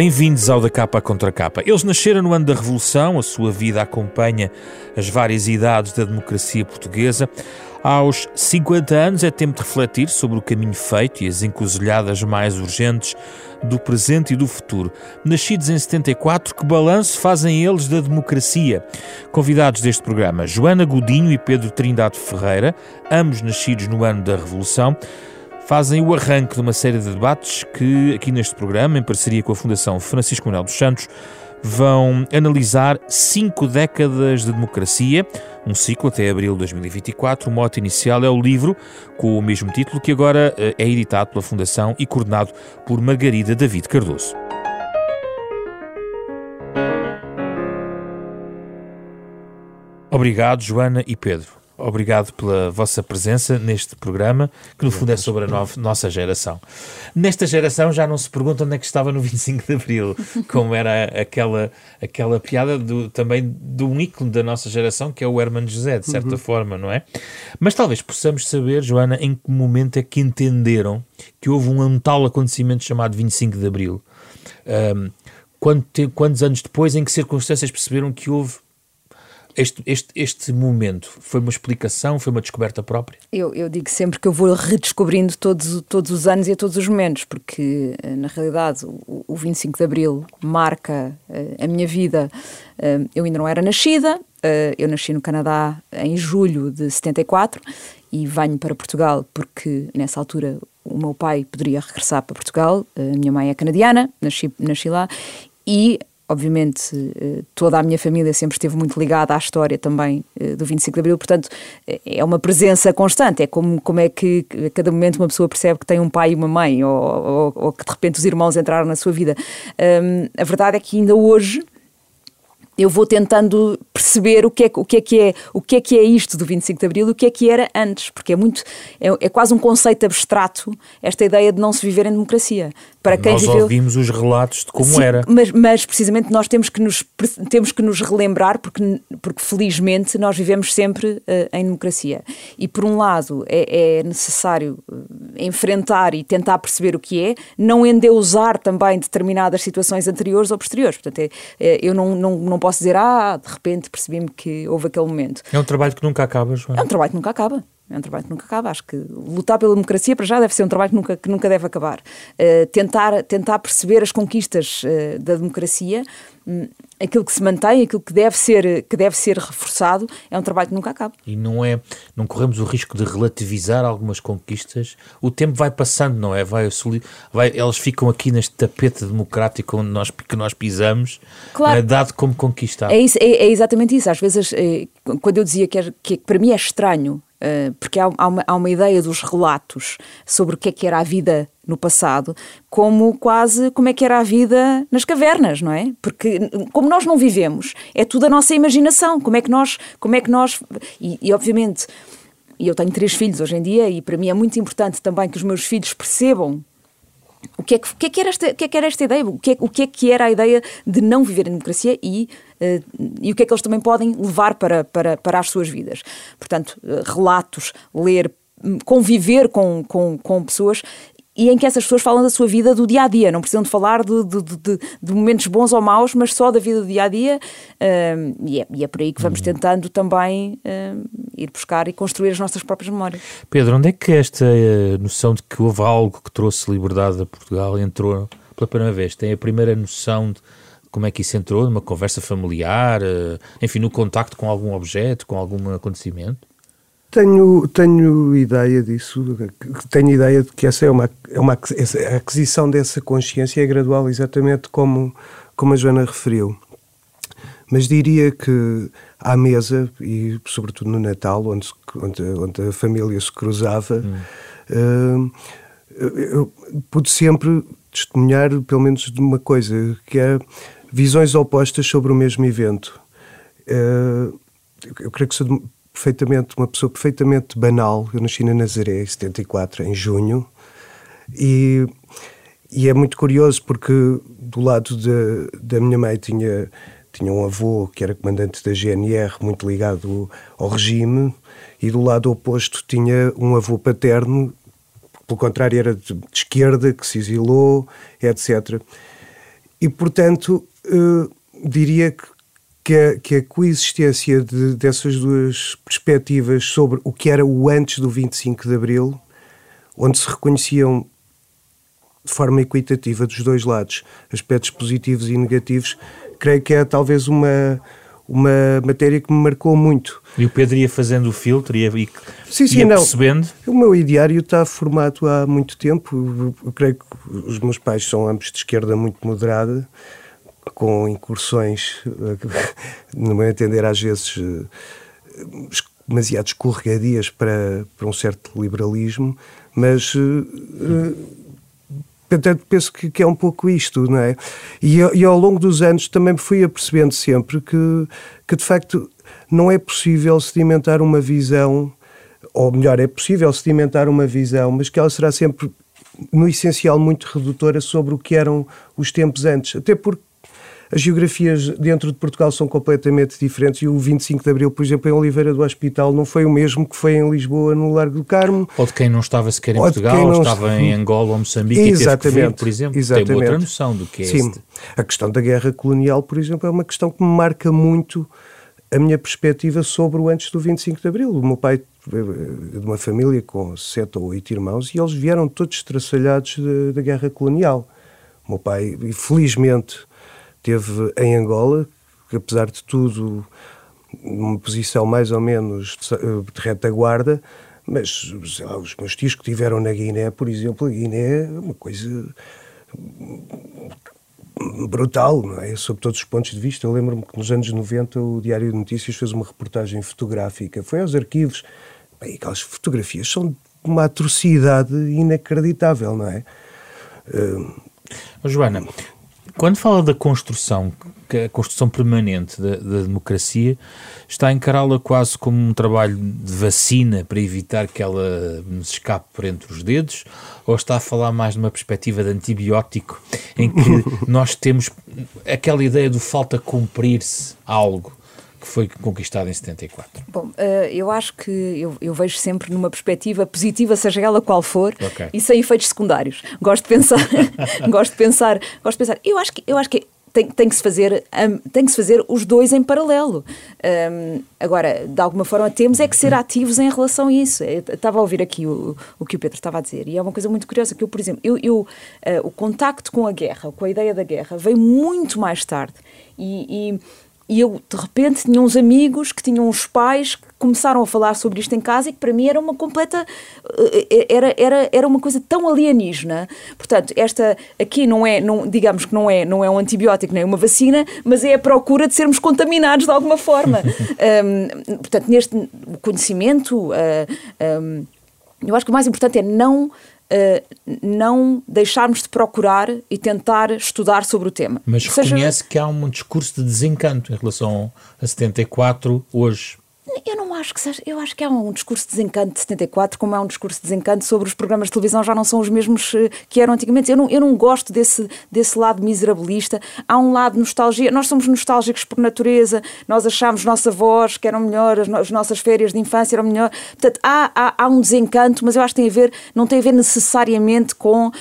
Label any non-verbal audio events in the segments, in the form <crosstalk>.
Bem-vindos ao Da Capa Contra Capa. Eles nasceram no ano da Revolução, a sua vida acompanha as várias idades da democracia portuguesa. Aos 50 anos é tempo de refletir sobre o caminho feito e as encruzilhadas mais urgentes do presente e do futuro. Nascidos em 74, que balanço fazem eles da democracia? Convidados deste programa, Joana Godinho e Pedro Trindade Ferreira, ambos nascidos no ano da Revolução, fazem o arranque de uma série de debates que, aqui neste programa, em parceria com a Fundação Francisco Manuel dos Santos, vão analisar cinco décadas de democracia, um ciclo até abril de 2024. O mote inicial é o livro com o mesmo título, que agora eh, é editado pela Fundação e coordenado por Margarida David Cardoso. Obrigado, Joana e Pedro. Obrigado pela vossa presença neste programa, que no fundo é sobre a no nossa geração. Nesta geração já não se pergunta onde é que estava no <laughs> 25 de Abril, como era aquela, aquela piada do, também de um ícone da nossa geração, que é o Herman José, de certa uhum. forma, não é? Mas talvez possamos saber, Joana, em que momento é que entenderam que houve um, um tal acontecimento chamado 25 de Abril. Um, quantos anos depois, em que circunstâncias perceberam que houve este, este, este momento foi uma explicação, foi uma descoberta própria? Eu, eu digo sempre que eu vou redescobrindo todos, todos os anos e a todos os momentos, porque eh, na realidade o, o 25 de Abril marca uh, a minha vida. Uh, eu ainda não era nascida, uh, eu nasci no Canadá em julho de 74 e venho para Portugal porque nessa altura o meu pai poderia regressar para Portugal, a minha mãe é canadiana, nasci, nasci lá, e obviamente, eh, toda a minha família sempre esteve muito ligada à história também eh, do 25 de Abril, portanto, eh, é uma presença constante. É como, como é que a cada momento uma pessoa percebe que tem um pai e uma mãe, ou, ou, ou que de repente os irmãos entraram na sua vida. Um, a verdade é que ainda hoje eu vou tentando perceber o que, é, o, que é que é, o que é que é isto do 25 de Abril e o que é que era antes, porque é muito é, é quase um conceito abstrato esta ideia de não se viver em democracia. Para quem nós viveu... ouvimos os relatos de como Sim, era. Mas, mas, precisamente nós temos que nos, temos que nos relembrar, porque, porque felizmente nós vivemos sempre uh, em democracia. E por um lado é, é, necessário eh, enfrentar e tentar perceber o que é, não endeusar também determinadas situações anteriores ou posteriores. Portanto, é, é, eu não, não, não posso dizer, ah, de repente percebi-me que houve aquele momento. É um trabalho que nunca acaba, João. É um trabalho que nunca acaba. É um trabalho que nunca acaba. Acho que lutar pela democracia, para já, deve ser um trabalho que nunca, que nunca deve acabar. Uh, tentar, tentar perceber as conquistas uh, da democracia, aquilo que se mantém, aquilo que deve, ser, que deve ser reforçado, é um trabalho que nunca acaba. E não é, não corremos o risco de relativizar algumas conquistas. O tempo vai passando, não é? Vai, vai elas ficam aqui neste tapete democrático onde nós, que nós pisamos, claro. é, dado como conquistado. É, isso, é, é exatamente isso. Às vezes, é, quando eu dizia que, é, que para mim é estranho Uh, porque há, há, uma, há, uma, ideia dos relatos sobre o que é que era a vida no passado, como quase como é que era a vida nas cavernas, não é? Porque como nós não vivemos, é tudo a nossa imaginação. Como é que nós, como é que nós e, e obviamente, e eu tenho três filhos hoje em dia e para mim é muito importante também que os meus filhos percebam o que é que, o que, é que, era, esta, o que, é que era esta ideia? O que, é, o que é que era a ideia de não viver em democracia e, uh, e o que é que eles também podem levar para, para, para as suas vidas? Portanto, uh, relatos, ler, hum, conviver com, com, com pessoas e em que essas pessoas falam da sua vida do dia a dia, não precisam de falar de, de, de, de momentos bons ou maus, mas só da vida do dia a dia, e, é, e, é, por aí que vamos uhum. tentando também ir buscar e construir as nossas próprias memórias. Pedro, onde é que esta eh, noção de que houve algo que trouxe liberdade a Portugal entrou pela primeira vez? Tem a primeira noção de como é que isso entrou numa conversa familiar, eh, enfim, no contacto com algum objeto, com algum acontecimento? Tenho, tenho ideia disso, tenho ideia de que essa é uma, é uma a aquisição dessa consciência é gradual, exatamente como, como a Joana referiu. Mas diria que à mesa, e sobretudo no Natal, onde, onde, onde a família se cruzava, hum. uh, eu pude sempre testemunhar pelo menos de uma coisa, que é visões opostas sobre o mesmo evento. Uh, eu creio que perfeitamente, uma pessoa perfeitamente banal. Eu nasci na Nazaré em 74, em junho, e, e é muito curioso porque do lado de, da minha mãe tinha, tinha um avô que era comandante da GNR, muito ligado ao regime, e do lado oposto tinha um avô paterno, pelo contrário, era de, de esquerda, que se exilou, etc. e portanto, uh, diria que, que, a, que a coexistência de, dessas duas perspectivas sobre o que era o antes do 25 de Abril, onde se reconheciam de forma equitativa dos dois lados aspectos positivos e negativos, creio que é talvez uma uma matéria que me marcou muito. E o Pedro ia fazendo o filtro e ia, sim, sim, ia não. percebendo? O meu ideário está formado há muito tempo. Eu creio que os meus pais são ambos de esquerda muito moderada, com incursões, <laughs> no meu entender, às vezes eh, demasiado escorregadias para, para um certo liberalismo, mas eh, Portanto, penso que, que, é um pouco isto, não é? E, e, ao longo dos anos também me fui apercebendo sempre que, que, de facto, não é possível sedimentar uma visão, ou melhor, é possível sedimentar uma visão, mas que ela será sempre, no essencial, muito redutora sobre o que eram os tempos antes. Até porque as geografias dentro de Portugal são completamente diferentes e o 25 de Abril, por exemplo, em Oliveira do Hospital não foi o mesmo que foi em Lisboa, no Largo do Carmo. Ou de quem não estava sequer em Portugal, ou estava em Angola ou Moçambique Exatamente. e vir, por exemplo. Exatamente. Tem outra noção do que é Sim. Este. A questão da guerra colonial, por exemplo, é uma questão que me marca muito a minha perspectiva sobre o antes do 25 de Abril. O meu pai é de uma família com sete ou oito irmãos e eles vieram todos estraçalhados da guerra colonial. O meu pai, felizmente, Teve em Angola, que apesar de tudo, numa posição mais ou menos de, de retaguarda, mas lá, os meus tios que tiveram na Guiné, por exemplo, a Guiné é uma coisa brutal, não é? Sob todos os pontos de vista. Eu lembro-me que nos anos 90 o Diário de Notícias fez uma reportagem fotográfica, foi aos arquivos, bem, aquelas fotografias são uma atrocidade inacreditável, não é? Uh, Joana, quando fala da construção, a construção permanente da, da democracia, está a encará-la quase como um trabalho de vacina para evitar que ela nos escape por entre os dedos? Ou está a falar mais numa perspectiva de antibiótico, em que <laughs> nós temos aquela ideia do falta cumprir-se algo? Que foi conquistado em 74? Bom, uh, eu acho que eu, eu, vejo sempre numa perspectiva positiva, seja ela qual for, okay. e sem efeitos secundários. Gosto de pensar, <laughs> gosto de pensar, gosto de pensar. Eu acho que eu acho que tem, tem, que se fazer, tem que se fazer os dois em paralelo. Um, agora, de alguma forma, temos é que ser ativos em relação a isso. Eu estava a ouvir aqui o, o que o Pedro estava a dizer, e é uma coisa muito curiosa, que eu, por exemplo, eu, eu uh, o contacto com a guerra, com a ideia da guerra, veio muito mais tarde. E, e e eu, de repente, tinha uns amigos que tinham uns pais que começaram a falar sobre isto em casa e que para mim era uma completa. Eh, eh, era, era, era uma coisa tão alienígena. Portanto, esta aqui não é, não, digamos que não é, não é um antibiótico nem uma vacina, mas é a procura de sermos contaminados de alguma forma. <laughs> um, portanto, neste conhecimento, uh, um, eu acho que o mais importante é não Uh, não deixarmos de procurar e tentar estudar sobre o tema. Mas reconhece que há um discurso de desencanto em relação a 74 hoje. Eu não acho que seja. Eu acho que há um discurso de desencanto de 74, como é um discurso de desencanto sobre os programas de televisão já não são os mesmos eh, que eram antigamente. Eu não, eu não gosto desse, desse lado miserabilista. Há um lado nostalgia. Nós somos nostálgicos por natureza, nós achamos nossa voz que eram melhor, as, as nossas férias de infância eram melhor. Portanto, há, há, há, um desencanto, mas eu acho que tem a ver, não tem a ver necessariamente com uh,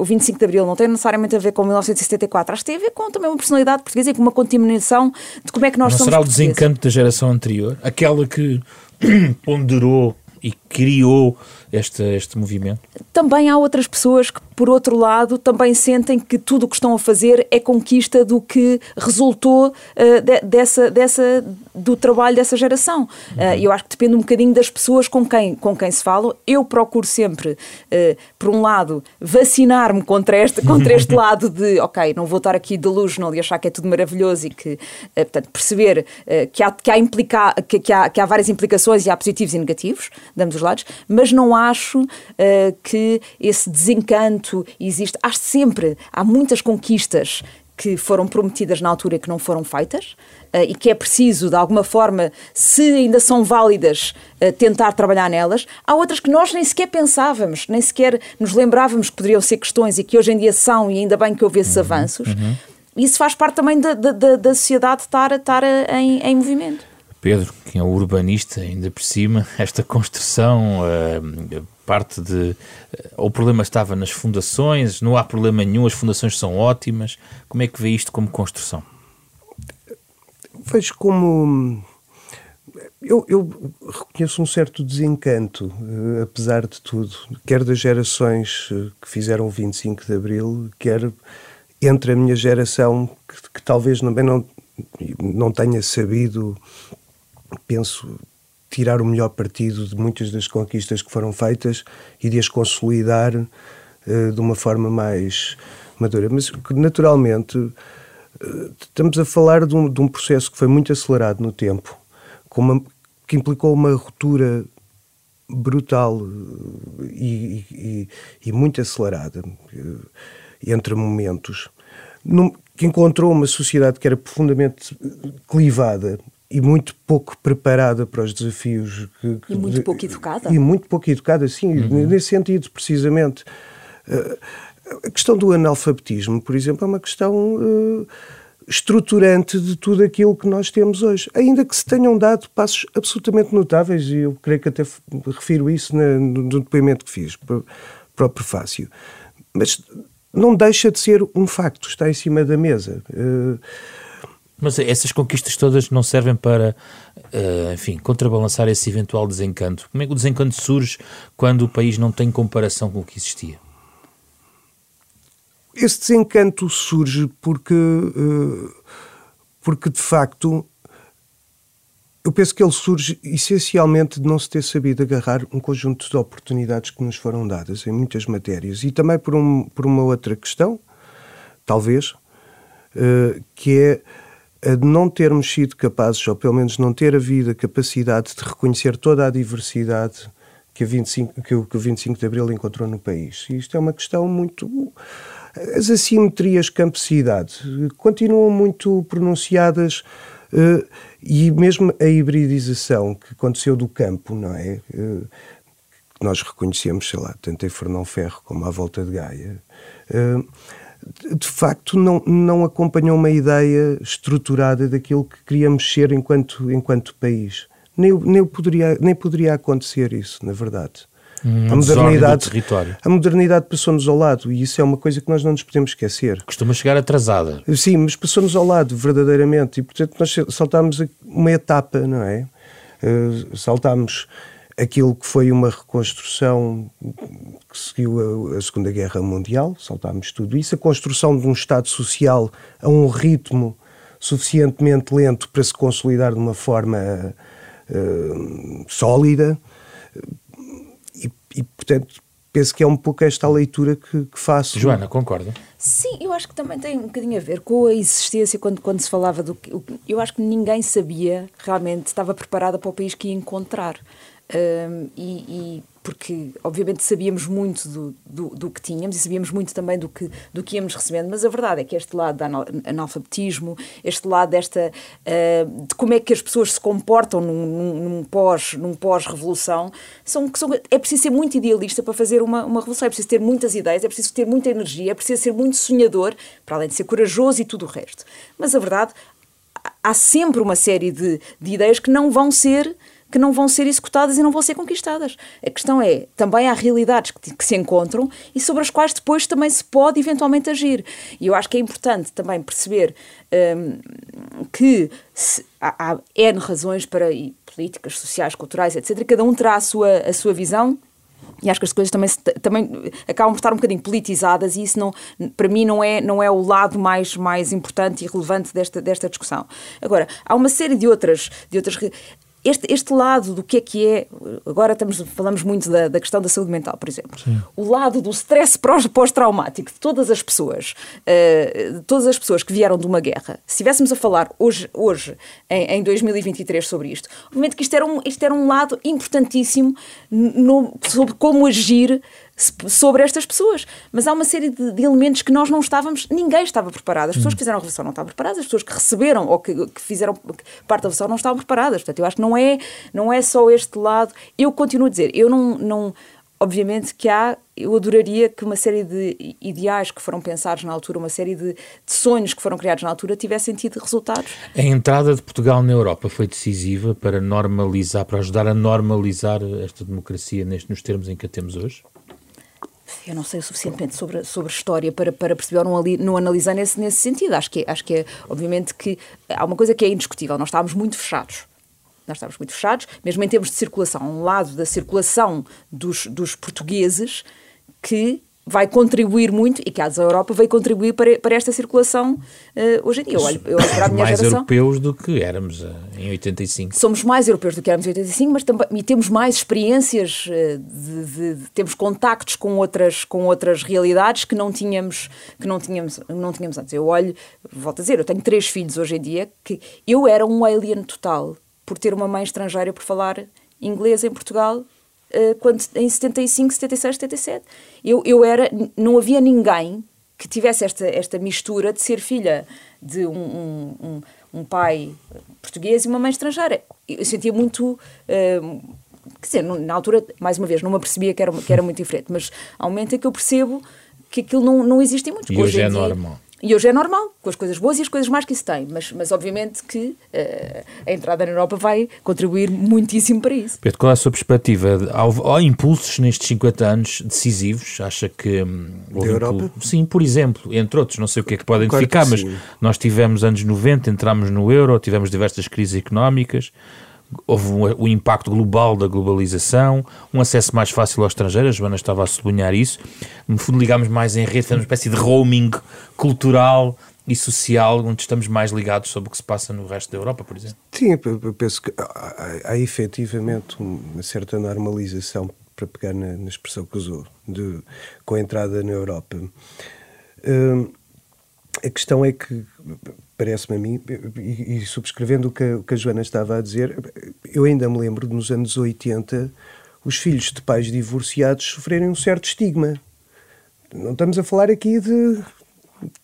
o 25 de Abril, não tem necessariamente a ver com 1974. Acho que tem a ver com também uma personalidade portuguesa e com uma contaminação de como é que nós não somos. Será o desencanto da geração anterior? Aquela que ponderou e criou este, este movimento? Também há outras pessoas que, por outro lado, também sentem que tudo o que estão a fazer é conquista do que resultou uh, de, dessa, dessa, do trabalho dessa geração. Uh, eu acho que depende um bocadinho das pessoas com quem, com quem se fala. Eu procuro sempre, uh, por um lado, vacinar-me contra este, <laughs> contra este lado de, ok, não vou estar aqui delusional e achar que é tudo maravilhoso e que, portanto, perceber que, há, que, há implica, que, que, há, que há várias implicações e há positivos e negativos, damos os lados, mas não acho que esse desencanto existe. Acho sempre, há muitas conquistas que foram prometidas na altura e que não foram feitas uh, e que é preciso, de alguma forma, se ainda são válidas, uh, tentar trabalhar nelas. Há outras que nós nem sequer pensávamos, nem sequer nos lembrávamos que poderiam ser questões e que hoje em dia são, e ainda bem que houve esses uhum, avanços. Uhum. Isso faz parte também da, da, da sociedade estar, estar em, em movimento. Pedro, que é urbanista, ainda por cima, esta construção uh, parte de. O problema estava nas fundações, não há problema nenhum, as fundações são ótimas. Como é que vê isto como construção? Vejo como. Eu, eu reconheço um certo desencanto, uh, apesar de tudo, quer das gerações uh, que fizeram o 25 de Abril, quer entre a minha geração, que, que talvez também não, não tenha sabido, penso, tirar o melhor partido de muitas das conquistas que foram feitas e de as consolidar uh, de uma forma mais madura. Mas, naturalmente, uh, estamos a falar de um, de um, processo que foi muito acelerado no tempo, uma, que implicou uma ruptura brutal eh, e, e, e muito acelerada entre momentos, num, que encontrou uma sociedade que era profundamente clivada e muito pouco preparada para os desafios. Que, e muito pouco educada. E muito pouco educada, sim, uhum. nesse sentido, precisamente. Uh, a questão do analfabetismo, por exemplo, é uma questão uh, estruturante de tudo aquilo que nós temos hoje. Ainda que se tenham dado passos absolutamente notáveis, e eu creio que até refiro isso na, no depoimento que fiz para, para o prefácio. Mas não deixa de ser um facto, está em cima da mesa. Mas essas conquistas todas não servem para, uh, enfim, contrabalançar esse eventual desencanto. Como é que o desencanto surge quando o país não tem comparação com o que existia? Esse desencanto surge porque, uh, porque de facto, eu penso que ele surge essencialmente de não se ter sabido agarrar um conjunto de oportunidades que nos foram dadas em muitas matérias e também por, um, por uma outra questão, talvez, uh, que é de não termos sido capazes, ou pelo menos não ter havido a capacidade de reconhecer toda a diversidade que, a 25, que, o, que o 25 de Abril encontrou no país. E isto é uma questão muito. As assimetrias campo-cidade continuam muito pronunciadas uh, e mesmo a hibridização que aconteceu do campo, não é? Uh, nós reconhecemos, sei lá, tanto em Fernão Ferro como à volta de Gaia. Uh, de facto não, não acompanhou uma ideia estruturada daquilo que queríamos ser enquanto, enquanto país. Nem, nem, poderia, nem poderia acontecer isso, na verdade. Hum, a modernidade, a modernidade passou-nos ao lado e isso é uma coisa que nós não nos podemos esquecer. Costuma chegar atrasada. Sim, mas passou-nos ao lado, verdadeiramente. E, portanto, nós saltámos uma etapa, não é? Uh, saltámos aquilo que foi uma reconstrução que seguiu a, a, Segunda Guerra Mundial, saltámos tudo isso, a construção de um Estado Social a um ritmo suficientemente lento para se consolidar de uma forma uh, sólida e, e, portanto, penso que é um pouco esta a leitura que, que, faço. Joana, concorda? Sim, eu acho que também tem um bocadinho a ver com a existência, quando, quando se falava do que. Eu acho que ninguém sabia realmente, estava preparada para o país que ia encontrar. Um, e, e, porque obviamente sabíamos muito do, do, do, que tínhamos e sabíamos muito também do que, do que íamos recebendo, mas a verdade é que este lado do analfabetismo, este lado desta uh, de como é que as pessoas se comportam num, num, num pós, num pós-revolução, são, são, é preciso ser muito idealista para fazer uma, uma revolução, é preciso ter muitas ideias, é preciso ter muita energia, é preciso ser muito sonhador, para além de ser corajoso e tudo o resto. Mas a verdade, há sempre uma série de, de ideias que não vão ser que não vão ser executadas e não vão ser conquistadas. A questão é, também há realidades que, que, se encontram e sobre as quais depois também se pode eventualmente agir. E eu acho que é importante também perceber um, que se, há, há N razões para políticas sociais, culturais, etc. Cada um terá a sua, a sua visão e acho que as coisas também, também acabam por estar um bocadinho politizadas e isso não, para mim não é, não é o lado mais, mais importante e relevante desta, desta discussão. Agora, há uma série de outras, de outras este, este lado do que é que é, agora estamos, falamos muito da, da questão da saúde mental, por exemplo, Sim. o lado do stress pós-traumático de todas as pessoas, uh, todas as pessoas que vieram de uma guerra, se estivéssemos a falar hoje, hoje em, em 2023 sobre isto, obviamente que isto era um, isto era um lado importantíssimo no, sobre como agir sobre estas pessoas. Mas há uma série de, de, elementos que nós não estávamos, ninguém estava preparado. As pessoas que fizeram a revolução não estavam preparadas, as pessoas que receberam ou que, que fizeram parte da revolução não estavam preparadas. Portanto, eu acho que não é, não é só este lado. Eu continuo a dizer, eu não. não obviamente que há, eu adoraria que uma série de ideais que foram pensados na altura, uma série de, de, sonhos que foram criados na altura tivessem tido resultados. A entrada de Portugal na Europa foi decisiva para normalizar, para ajudar a normalizar esta democracia neste, nos termos em que a temos hoje? Eu não sei o suficientemente sobre, sobre história para, para perceber ou não, não analisar nesse, nesse sentido. Acho que, é, acho que é, obviamente, que há uma coisa que é indiscutível. Nós estávamos muito fechados nós estávamos muito fechados, mesmo em termos de circulação, um lado da circulação dos, dos portugueses que vai contribuir muito, e que a Europa vai contribuir para, para esta circulação uh, hoje em dia. Eu olho, eu olho para a minha mais geração. Europeus do que éramos uh, em 85. Somos mais europeus do que éramos em 85, mas também e temos mais experiências, uh, de, de, temos contactos com outras, com outras realidades que não tínhamos, que não tínhamos, não tínhamos antes. Eu olho, volto a dizer, eu tenho três filhos hoje em dia, que eu era um alien total por ter uma mãe estrangeira por falar inglês em Portugal quando, em 75, 76, 77. Eu, eu era, não havia ninguém que tivesse esta, esta mistura de ser filha de um, um, um, um pai português e uma mãe estrangeira. Eu sentia muito. Uh, quer dizer, na altura, mais uma vez, não me apercebia que era, que era muito diferente, mas há um momento em que eu percebo que aquilo não, não existe muito. E hoje, hoje é dia, normal. E hoje é normal, com as coisas boas e as coisas más que isso tem, mas, mas obviamente que uh, a entrada na Europa vai contribuir muitíssimo para isso. Pedro, qual é a sua perspectiva? Há, há impulsos nestes 50 anos decisivos? Acha que. Hum, da Europa? Sim, por exemplo, entre outros, não sei o que é que podem ficar, mas nós tivemos anos 90, entramos no euro, tivemos diversas crises económicas houve um, um, impacto global da globalização, um acesso mais fácil ao estrangeiro, a Joana estava a sublinhar isso. No fundo, ligámos mais em rede, fizemos uma espécie de roaming cultural e social, onde estamos mais ligados sobre o que se passa no resto da Europa, por exemplo. Sim, eu penso que há, há efetivamente uma certa normalização, para pegar na, na expressão que usou, de, com a entrada na Europa. Hum, a questão é que parece-me a mim, e, e subscrevendo o que, a, o que a Joana estava a dizer, eu ainda me lembro de nos anos 80 os filhos de pais divorciados sofrerem um certo estigma. Não estamos a falar aqui de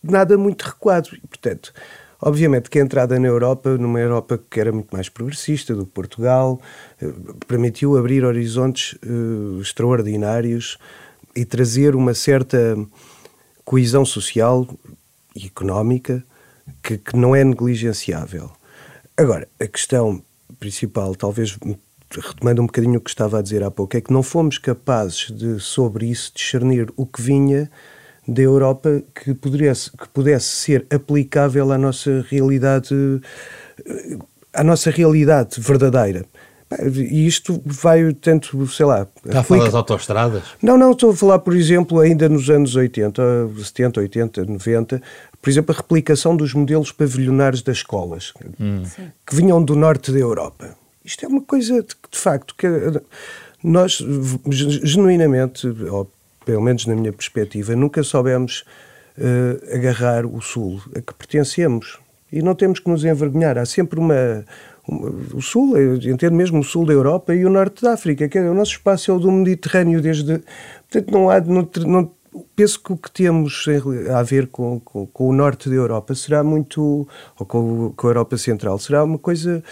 nada muito recuado. Portanto, obviamente que a entrada na Europa, numa Europa que era muito mais progressista do que Portugal, eh, permitiu abrir horizontes uh, extraordinários e trazer uma certa coesão social e económica que, que não é negligenciável. Agora, a questão principal, talvez retomando um bocadinho o que estava a dizer há pouco, é que não fomos capazes de, sobre isso, discernir o que vinha da Europa que pudesse, que pudesse ser aplicável à nossa realidade, à nossa realidade verdadeira. E isto vai tanto, sei lá. Está a falar das autoestradas? Não, não, estou a falar, por exemplo, ainda nos anos 80, 70, 80, 90, por exemplo, a replicação dos modelos pavilionares das escolas, hum. que vinham do norte da Europa. Isto é uma coisa, de, de facto, que nós, genuinamente, ou pelo menos na minha perspectiva, nunca soubemos uh, agarrar o Sul a que pertencemos. E não temos que nos envergonhar. Há sempre uma, o sul, eu entendo mesmo o sul da Europa e o norte da África, que é, o nosso espaço é o do Mediterrâneo desde, portanto não há, não, não, penso que o que temos a ver com, com, com, o norte da Europa será muito, ou com, com a Europa Central, será uma coisa,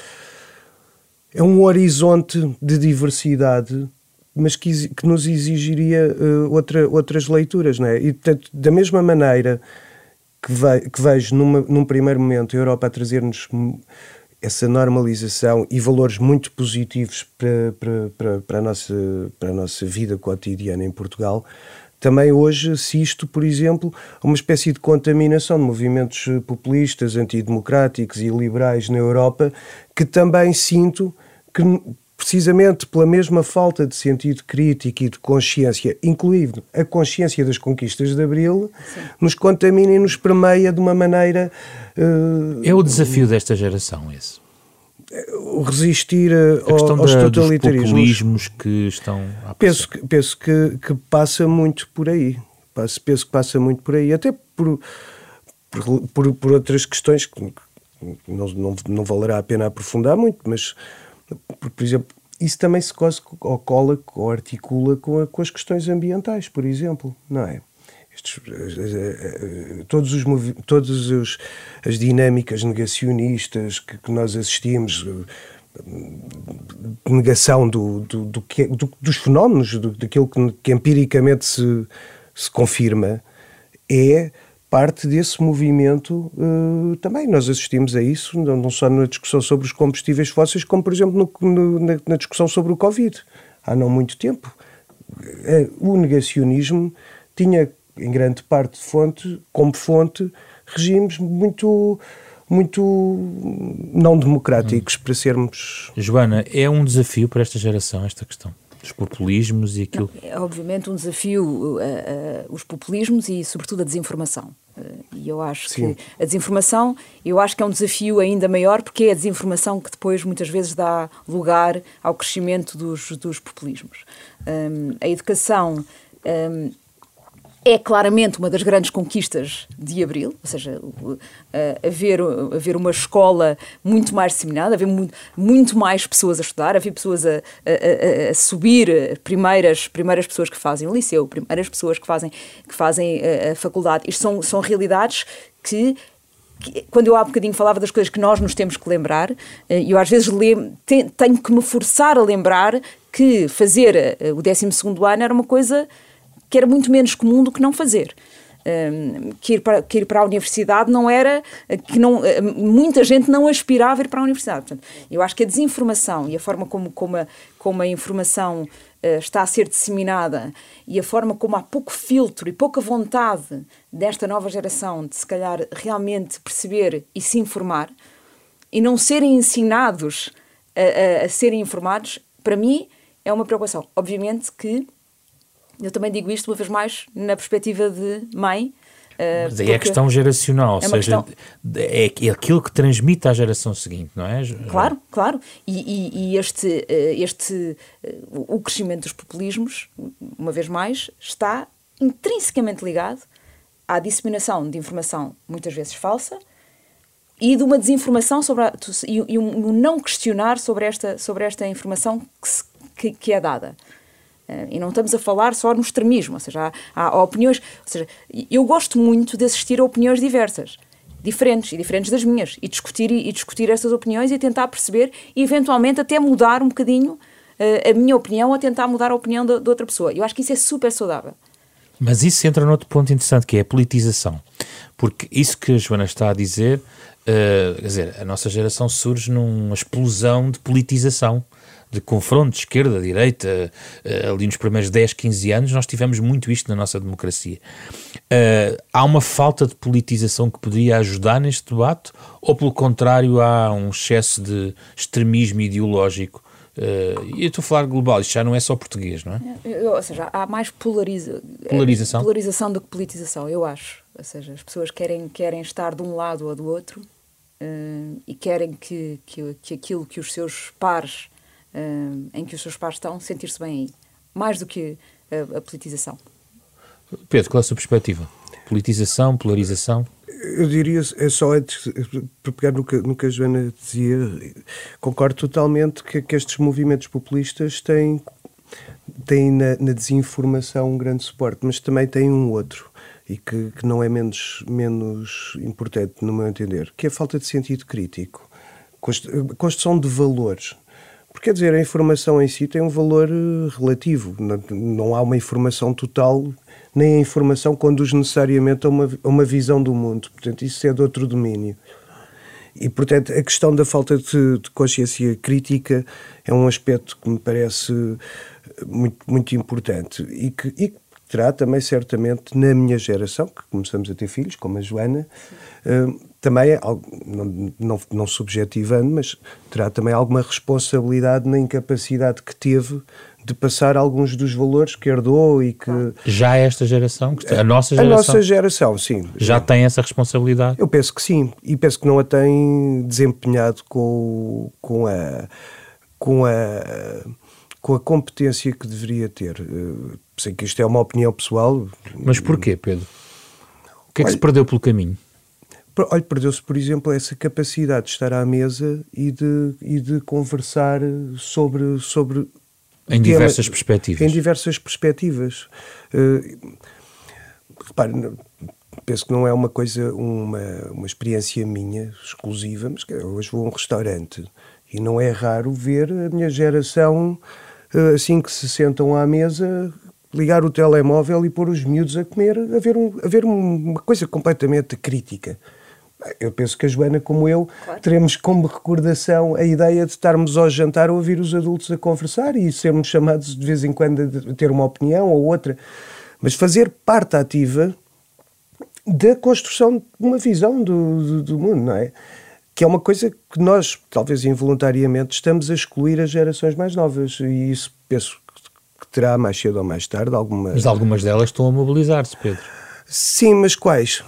é um horizonte de diversidade mas que, que nos exigiria uh, outra, outras leituras, não é? E, portanto, da mesma maneira que, ve, que vejo numa, num primeiro momento a Europa a trazer-nos essa normalização e valores muito positivos para, para, para, para, a nossa, para a nossa vida cotidiana em Portugal, também hoje assisto, por exemplo, a uma espécie de contaminação de movimentos populistas, antidemocráticos e liberais na Europa, que também sinto que, precisamente pela mesma falta de sentido crítico e de consciência, incluindo a consciência das conquistas de Abril, Sim. nos contamina e nos permeia de uma maneira. Uh, é o desafio desta geração, esse? O resistir a, aos da, totalitarismos. que estão a penso que penso que, que, passa muito por aí. Penso, penso que passa muito por aí. Até por por, por, por outras questões que não, não, não valerá a pena aprofundar muito mas por, por exemplo isso também se cose, ou cola ou articula com, a, com as questões ambientais por exemplo não é estes, todos os, todas os, as dinâmicas negacionistas que, que nós assistimos, negação do, do, do que, do, dos fenómenos, do, daquilo que, que empiricamente se, se confirma, é parte desse movimento uh, também. Nós assistimos a isso, não, só na discussão sobre os combustíveis fósseis, como, por exemplo, no, no, na, na, discussão sobre o Covid, há não muito tempo. O negacionismo tinha, em grande parte, de fonte, como fonte, regimes muito muito não democráticos hum. para sermos. Joana, é um desafio para esta geração esta questão? Dos populismos e aquilo. Não, é obviamente um desafio uh, uh, os populismos e, sobretudo, a desinformação. Uh, e eu acho Sim. que a desinformação, eu acho que é um desafio ainda maior porque é a desinformação que depois muitas vezes dá lugar ao crescimento dos, dos populismos. Um, a educação um, é claramente uma das grandes conquistas de Abril, ou seja, haver, haver uma escola muito mais disseminada, haver muito, muito mais pessoas a estudar, haver pessoas a, a, a, subir, primeiras, primeiras pessoas que fazem o liceu, primeiras pessoas que fazem, que fazem a, a faculdade. Isto são, são realidades que quando eu há bocadinho falava das coisas que nós nos temos que lembrar, eh, eu às vezes tenho que me forçar a lembrar que fazer eh, o 12 ano era uma coisa que era muito menos comum do que não fazer. Um, que, ir para, que ir para a universidade não era que não muita gente não aspirava a ir para a universidade Portanto, eu acho que a desinformação e a forma como como a, como a informação uh, está a ser disseminada e a forma como há pouco filtro e pouca vontade desta nova geração de se calhar realmente perceber e se informar e não serem ensinados a, a, a serem informados para mim é uma preocupação obviamente que eu também digo isto uma vez mais na perspectiva de mãe. Uh, Mas aí é questão geracional, é ou seja, questão... é aquilo que transmite à geração seguinte, não é? Claro, claro. E, e, e este, eh, este, eh, o crescimento dos populismos, uma vez mais, está intrinsecamente ligado à disseminação de informação muitas vezes falsa e de uma desinformação sobre a, e, e um não questionar sobre esta, sobre esta informação que, se, que, que é dada. Eh, e não estamos a falar só no extremismo, ou seja, há, há opiniões. Ou seja, eu gosto muito de assistir a opiniões diversas diferentes e diferentes das minhas e discutir e, discutir essas opiniões e tentar perceber e eventualmente até mudar um bocadinho uh, a minha opinião a tentar mudar a opinião de, de, outra pessoa. Eu acho que isso é super saudável. Mas isso entra noutro ponto interessante que é a politização. Porque isso que a Joana está a dizer, uh, quer dizer, a nossa geração surge numa explosão de politização de confronto de esquerda, direita, eh, ali nos primeiros 10, 15 anos, nós tivemos muito isto na nossa democracia. Uh, há uma falta de politização que poderia ajudar neste debate, ou pelo contrário, há um excesso de extremismo ideológico? Uh, eu estou a falar global, isto já não é só português, não é? Ou seja, há mais polariza polarização. polarização do que politização, eu acho. Ou seja, as pessoas querem, querem estar de um lado ou do outro uh, e querem que, que, que aquilo que os seus pares uh, em que os seus pais estão, sentir-se bem aí, mais do que a, a politização. Pedro, qual é a sua perspectiva? Politização, polarização? Eu diria, é só antes, para pegar no que, no que a Joana dizia, concordo totalmente que, que estes movimentos populistas têm, têm na, na, desinformação um grande suporte, mas também têm um outro, e que, que não é menos, menos importante, no meu entender, que é a falta de sentido crítico, construção de valores. Porque, quer dizer, a informação em si tem um valor eh, relativo. Não, não há uma informação total, nem a informação conduz necessariamente a uma, a uma visão do mundo. Portanto, isso é de outro domínio. E, portanto, a questão da falta de, de, consciência crítica é um aspecto que me parece eh, muito, muito importante e que, e que terá também, certamente, na minha geração, que começamos a ter filhos, como a Joana, uh, também, não, não, não subjetivando, mas terá também alguma responsabilidade na incapacidade que teve de passar alguns dos valores que herdou e que... Já esta geração? A nossa geração? A nossa geração, sim. Já tem essa responsabilidade? Eu penso que sim. E penso que não a tem desempenhado com, com a... Com a com a competência que deveria ter. Sei que isto é uma opinião pessoal. Mas porquê, Pedro? O que é que Olha, se perdeu pelo caminho? Olha, perdeu-se, por exemplo, essa capacidade de estar à mesa e de, e de conversar sobre. sobre em diversas tema, perspectivas. Em diversas perspectivas. Uh, repare, penso que não é uma coisa, uma, uma experiência minha exclusiva, mas hoje vou a um restaurante E não é raro ver a minha geração, eh, assim que se sentam à mesa, ligar o telemóvel e pôr os miúdos a comer, a ver, um, a ver uma coisa completamente crítica. Eu penso que a Joana, como eu, claro. teremos como recordação a ideia de estarmos ao jantar a ouvir os adultos a conversar e sermos chamados de vez em quando a ter uma opinião ou outra. Mas fazer parte ativa da construção de uma visão do, do, do mundo, não é? que é uma coisa que nós, talvez involuntariamente, estamos a excluir as gerações mais novas. E isso penso que terá mais cedo ou mais tarde alguma. Mas algumas delas estão a mobilizar-se, Pedro. Sim, mas quais?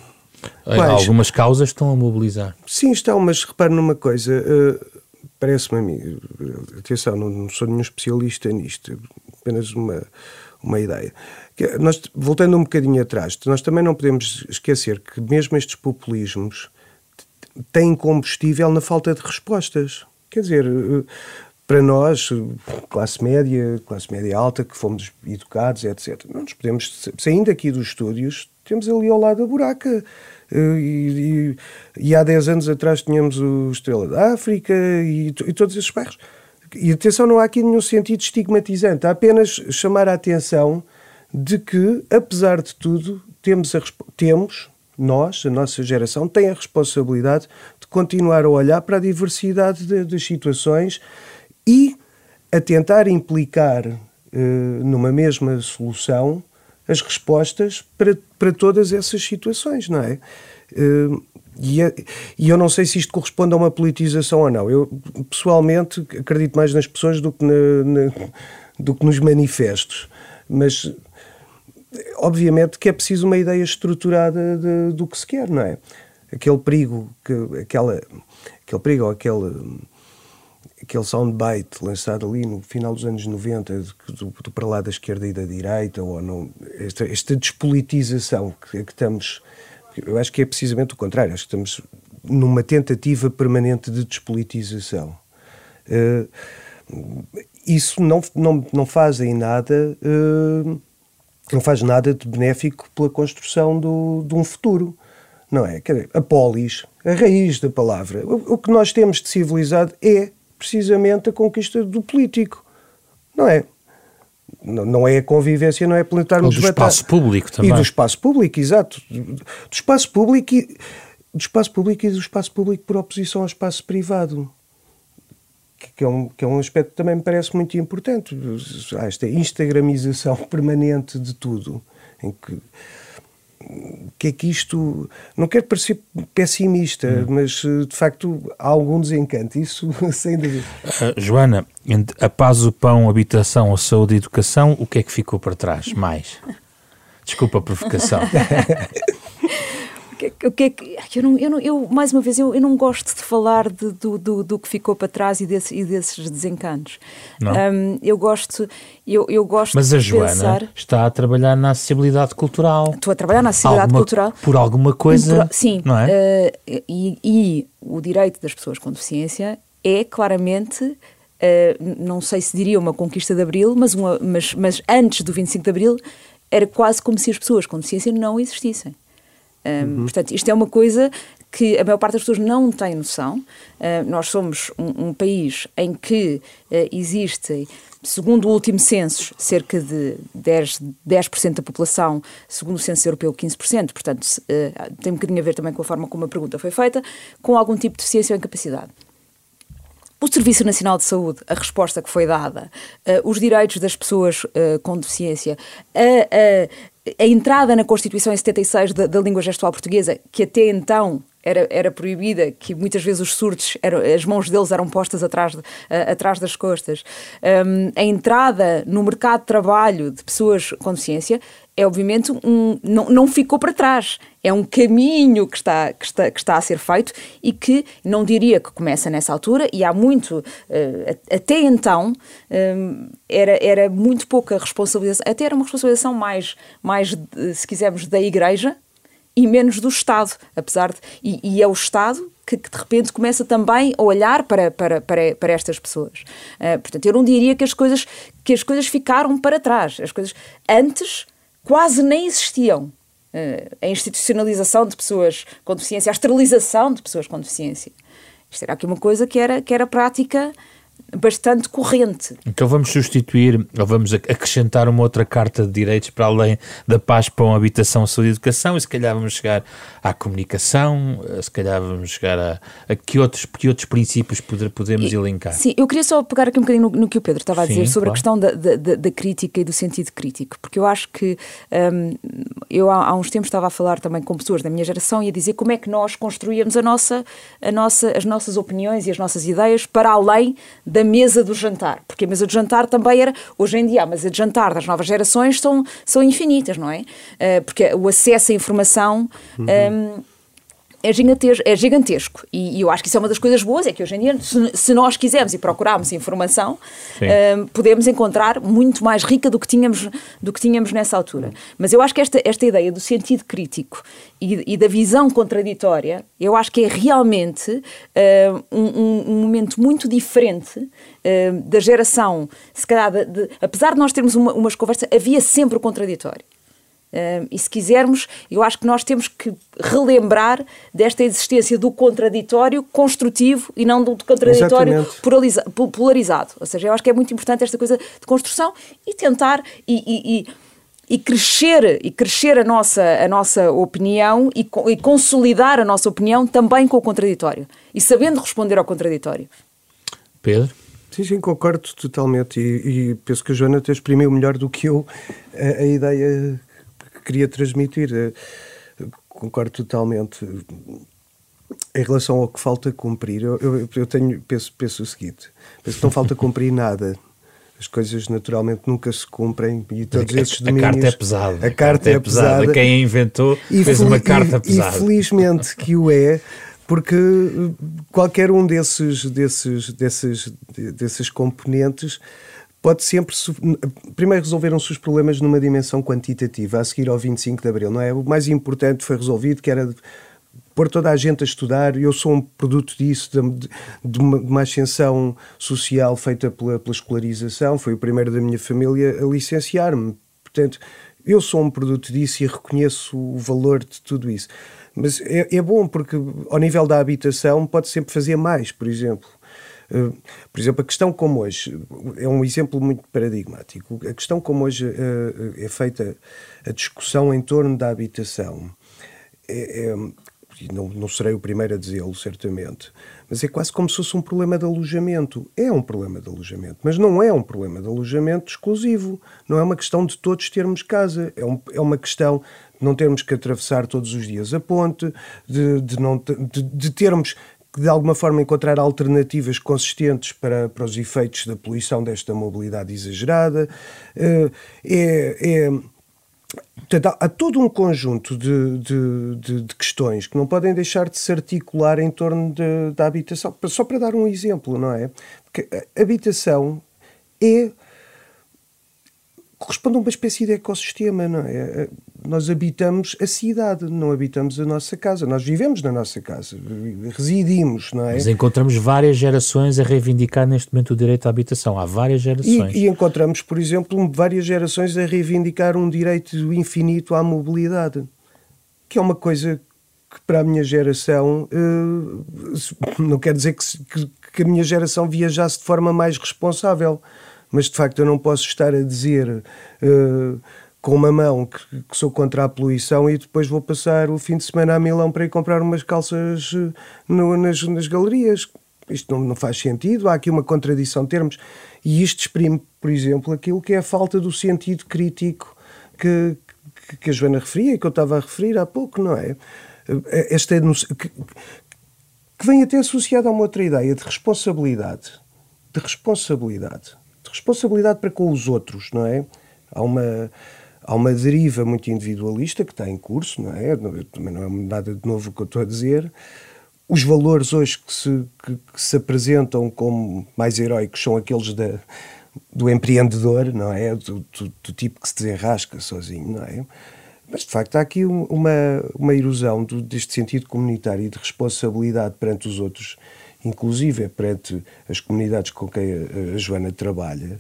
quais? Algumas causas estão a mobilizar. Sim, estão, mas repare numa coisa. Uh, Parece-me a mim, atenção, não, não, sou nenhum especialista nisto, apenas uma, uma ideia. Que, nós, voltando um bocadinho atrás, nós também não podemos esquecer que mesmo estes populismos têm combustível na falta de respostas. Quer dizer, eh, para nós, classe média, classe média alta, que fomos educados, etc., não nos podemos, saindo aqui dos estúdios, temos ali ao lado a buraca. Eh, e, e, e há 10 anos atrás tínhamos o Estrela da África e, e todos esses bairros. E atenção, não há aqui nenhum sentido estigmatizante, há apenas chamar a atenção de que, apesar de tudo, temos, a, temos nós, a nossa geração, tem a responsabilidade de continuar a olhar para a diversidade de, das situações e a tentar implicar uh, numa mesma solução as respostas para, para todas essas situações, não é? Uh, e, e, eu não sei se isto corresponde a uma politização ou não. Eu, pessoalmente, acredito mais nas pessoas do que, na, na, do que nos manifestos. Mas obviamente que é preciso uma ideia estruturada de, do que se quer, não é? Aquele perigo, que, aquela, aquele perigo, aquele, aquele soundbite lançado ali no final dos anos 90, do, do para lá da esquerda e da direita, ou não, esta, esta despolitização que, que estamos. Eu acho que é precisamente o contrário, acho que estamos numa tentativa permanente de despolitização. Uh, isso não, não, não faz nada. Uh, não faz nada de benéfico pela construção do, de um futuro. Não é? Quer dizer, a polis, a raiz da palavra. O, o que nós temos de civilizado é precisamente a conquista do político. Não é? Não, não é a convivência, não é plantarmos... do espaço público também. E do espaço público, exato. Do espaço público e, do espaço público e do espaço público por oposição ao espaço privado que é, um, que é um aspecto que também me parece muito importante. Há esta instagramização <laughs> permanente de tudo, em que que é que isto. Não quero parecer pessimista, hum. mas eh, de facto há algum desencanto, isso <laughs> sem dúvida. Uh, Joana, a paz, o pão, a habitação, a saúde e a educação, o que é que ficou para trás? Mais. Desculpa a provocação. <laughs> o que é que. Eu, não, eu, não, eu, mais uma vez, eu, eu não gosto de falar de, do, do, do, que ficou para trás e, desse, e desses desencantos. Um, eu gosto. Eu, eu gosto Mas a Joana pensar... está a trabalhar na acessibilidade cultural. Estou a trabalhar na acessibilidade alguma, cultural. Por alguma coisa. Por, sim. Não é? Uh, e, e o direito das pessoas com deficiência é claramente. Uh, não sei se diria uma conquista de Abril, mas, uma, mas, mas antes do 25 de Abril era quase como se as pessoas com deficiência não existissem. Um, uhum. Portanto, isto é uma coisa que a maior parte das pessoas não tem noção. Uh, nós somos um, um, país em que uh, existem, segundo o último censo, cerca de 10%, 10 da população, segundo o censo europeu, 15%. Portanto, uh, tem um bocadinho a ver também com a forma como a pergunta foi feita, com algum tipo de deficiência ou incapacidade. O Serviço Nacional de Saúde, a resposta que foi dada, uh, os direitos das pessoas uh, com deficiência, a, a entrada na Constituição em 76 da, da língua gestual portuguesa, que até então era, era proibida, que muitas vezes os surdos, eram, as mãos deles eram postas atrás, de, uh, atrás das costas. Um, a entrada no mercado de trabalho de pessoas com deficiência é obviamente um. não, não ficou para trás. É um caminho que está, que, está, que está a ser feito e que não diria que começa nessa altura, e há muito. Uh, até então um, era, era muito pouca responsabilização, até era uma responsabilização mais, mais se quisermos, da Igreja e menos do Estado, apesar de. E, e é o Estado que, que, de repente começa também a olhar para, para, para, para estas pessoas. Uh, portanto, eu não diria que as, coisas, que as coisas ficaram para trás. As coisas antes quase nem existiam. Uh, a institucionalização de pessoas com deficiência, a esterilização de pessoas com deficiência. Isto era aqui uma coisa que era, que era prática bastante corrente. Então vamos substituir, ou vamos acrescentar uma outra carta de direitos para além da paz, para uma habitação, saúde e educação, e se calhar vamos chegar à comunicação, eh, se calhar vamos chegar a, a que, outros, que outros princípios poder, podemos e, elencar. Sim, eu queria só pegar aqui um bocadinho no, no que o Pedro estava a dizer Sim, sobre claro. a questão da, da, da, crítica e do sentido crítico, porque eu acho que um, eu há, há, uns tempos estava a falar também com pessoas da minha geração e a dizer como é que nós construíamos a nossa, a nossa, as nossas opiniões e as nossas ideias para além da mesa do jantar, porque a mesa do jantar também era, hoje em dia, a mesa de jantar das novas gerações são, são infinitas, não é? Uh, porque o acesso à informação. Uhum. Um, é gigantesco, é gigantesco. E, e, eu acho que isso é uma das coisas boas, é que hoje em dia, se, se nós quisermos e procurarmos informação, uh, podemos encontrar muito mais rica do que tínhamos, do que tínhamos nessa altura. Mas eu acho que esta, esta ideia do sentido crítico e, e da visão contraditória, eu acho que é realmente uh, um, um, momento muito diferente uh, da geração, se calhar, de, de, apesar de nós termos uma, umas conversas, havia sempre o contraditório. Uh, e se quisermos, eu acho que nós temos que relembrar desta existência do contraditório construtivo e não do contraditório polarizado. Ou seja, eu acho que é muito importante esta coisa de construção e tentar e, e, e, e crescer e crescer a nossa a nossa opinião e, e consolidar a nossa opinião também com o contraditório e sabendo responder ao contraditório. Pedro Sim, sim, concordo totalmente e, e, penso que a Joana te exprimiu melhor do que eu a, a ideia queria transmitir. Eh, concordo totalmente. Em relação ao que falta cumprir, eu, eu, eu tenho, penso, penso o seguinte: penso que não falta cumprir nada as coisas naturalmente nunca se cumprem e todos a, esses domínios... A carta é pesada. A, a carta, é, é pesada. pesada. Quem a inventou e fez uma carta e, pesada. E felizmente que o é, porque qualquer um desses, desses, desses, desses componentes pode sempre primeiro resolveram-se os problemas numa dimensão quantitativa a seguir ao 25 de Abril, não é? O mais importante foi resolvido, que era pôr toda a gente a estudar, eu sou um produto disso, de, de, uma, de uma, ascensão social feita pela, pela, escolarização, foi o primeiro da minha família a licenciar-me. Portanto, eu sou um produto disso e reconheço o valor de tudo isso. Mas é, é bom porque, ao nível da habitação, pode sempre fazer mais, por exemplo. Eh, por exemplo, a questão como hoje é um exemplo muito paradigmático. A questão como hoje eh, é feita a discussão em torno da habitação é, é não, não serei o primeiro a dizê-lo, certamente, mas é quase como se fosse um problema de alojamento. É um problema de alojamento, mas não é um problema de alojamento exclusivo. Não é uma questão de todos termos casa. É, um, é uma questão de não termos que atravessar todos os dias a ponte, de, de, não, de, de termos de alguma forma encontrar alternativas consistentes para, para os efeitos da poluição desta mobilidade exagerada. Eh, é, é, portanto, há, todo um conjunto de, de, de, de, questões que não podem deixar de se articular em torno da habitação. Só para dar um exemplo, não é? Porque a habitação é corresponde a uma espécie de ecossistema, não é? Nós habitamos a cidade, não habitamos a nossa casa. Nós vivemos na nossa casa, residimos, não é? Mas encontramos várias gerações a reivindicar neste momento o direito à habitação. Há várias gerações. E, e encontramos, por exemplo, várias gerações a reivindicar um direito infinito à mobilidade, que é uma coisa que para a minha geração, uh, não quer dizer que a minha geração viajasse de forma mais responsável mas de facto eu não posso estar a dizer uh, com uma mão que, que, sou contra a poluição e depois vou passar o fim de semana a Milão para ir comprar umas calças uh, no, nas, nas galerias. Isto não, não, faz sentido, há aqui uma contradição de termos. E isto exprime, por exemplo, aquilo que é a falta do sentido crítico que, que, que a Joana referia e que eu estava a referir há pouco, não é? Eh, esta que, que vem até associada a uma outra ideia de responsabilidade. De responsabilidade responsabilidade para com os outros, não é? Há uma, há uma deriva muito individualista que está em curso, não é? Também não é nada de novo o que eu estou a dizer. Os valores hoje que se, que, que se apresentam como mais heróicos são aqueles da, do empreendedor, não é? Do, do, do, tipo que se desenrasca sozinho, não é? Mas de facto há aqui uma, uma erosão do, deste sentido comunitário e de responsabilidade perante os outros inclusive perante as comunidades com quem a, Joana trabalha,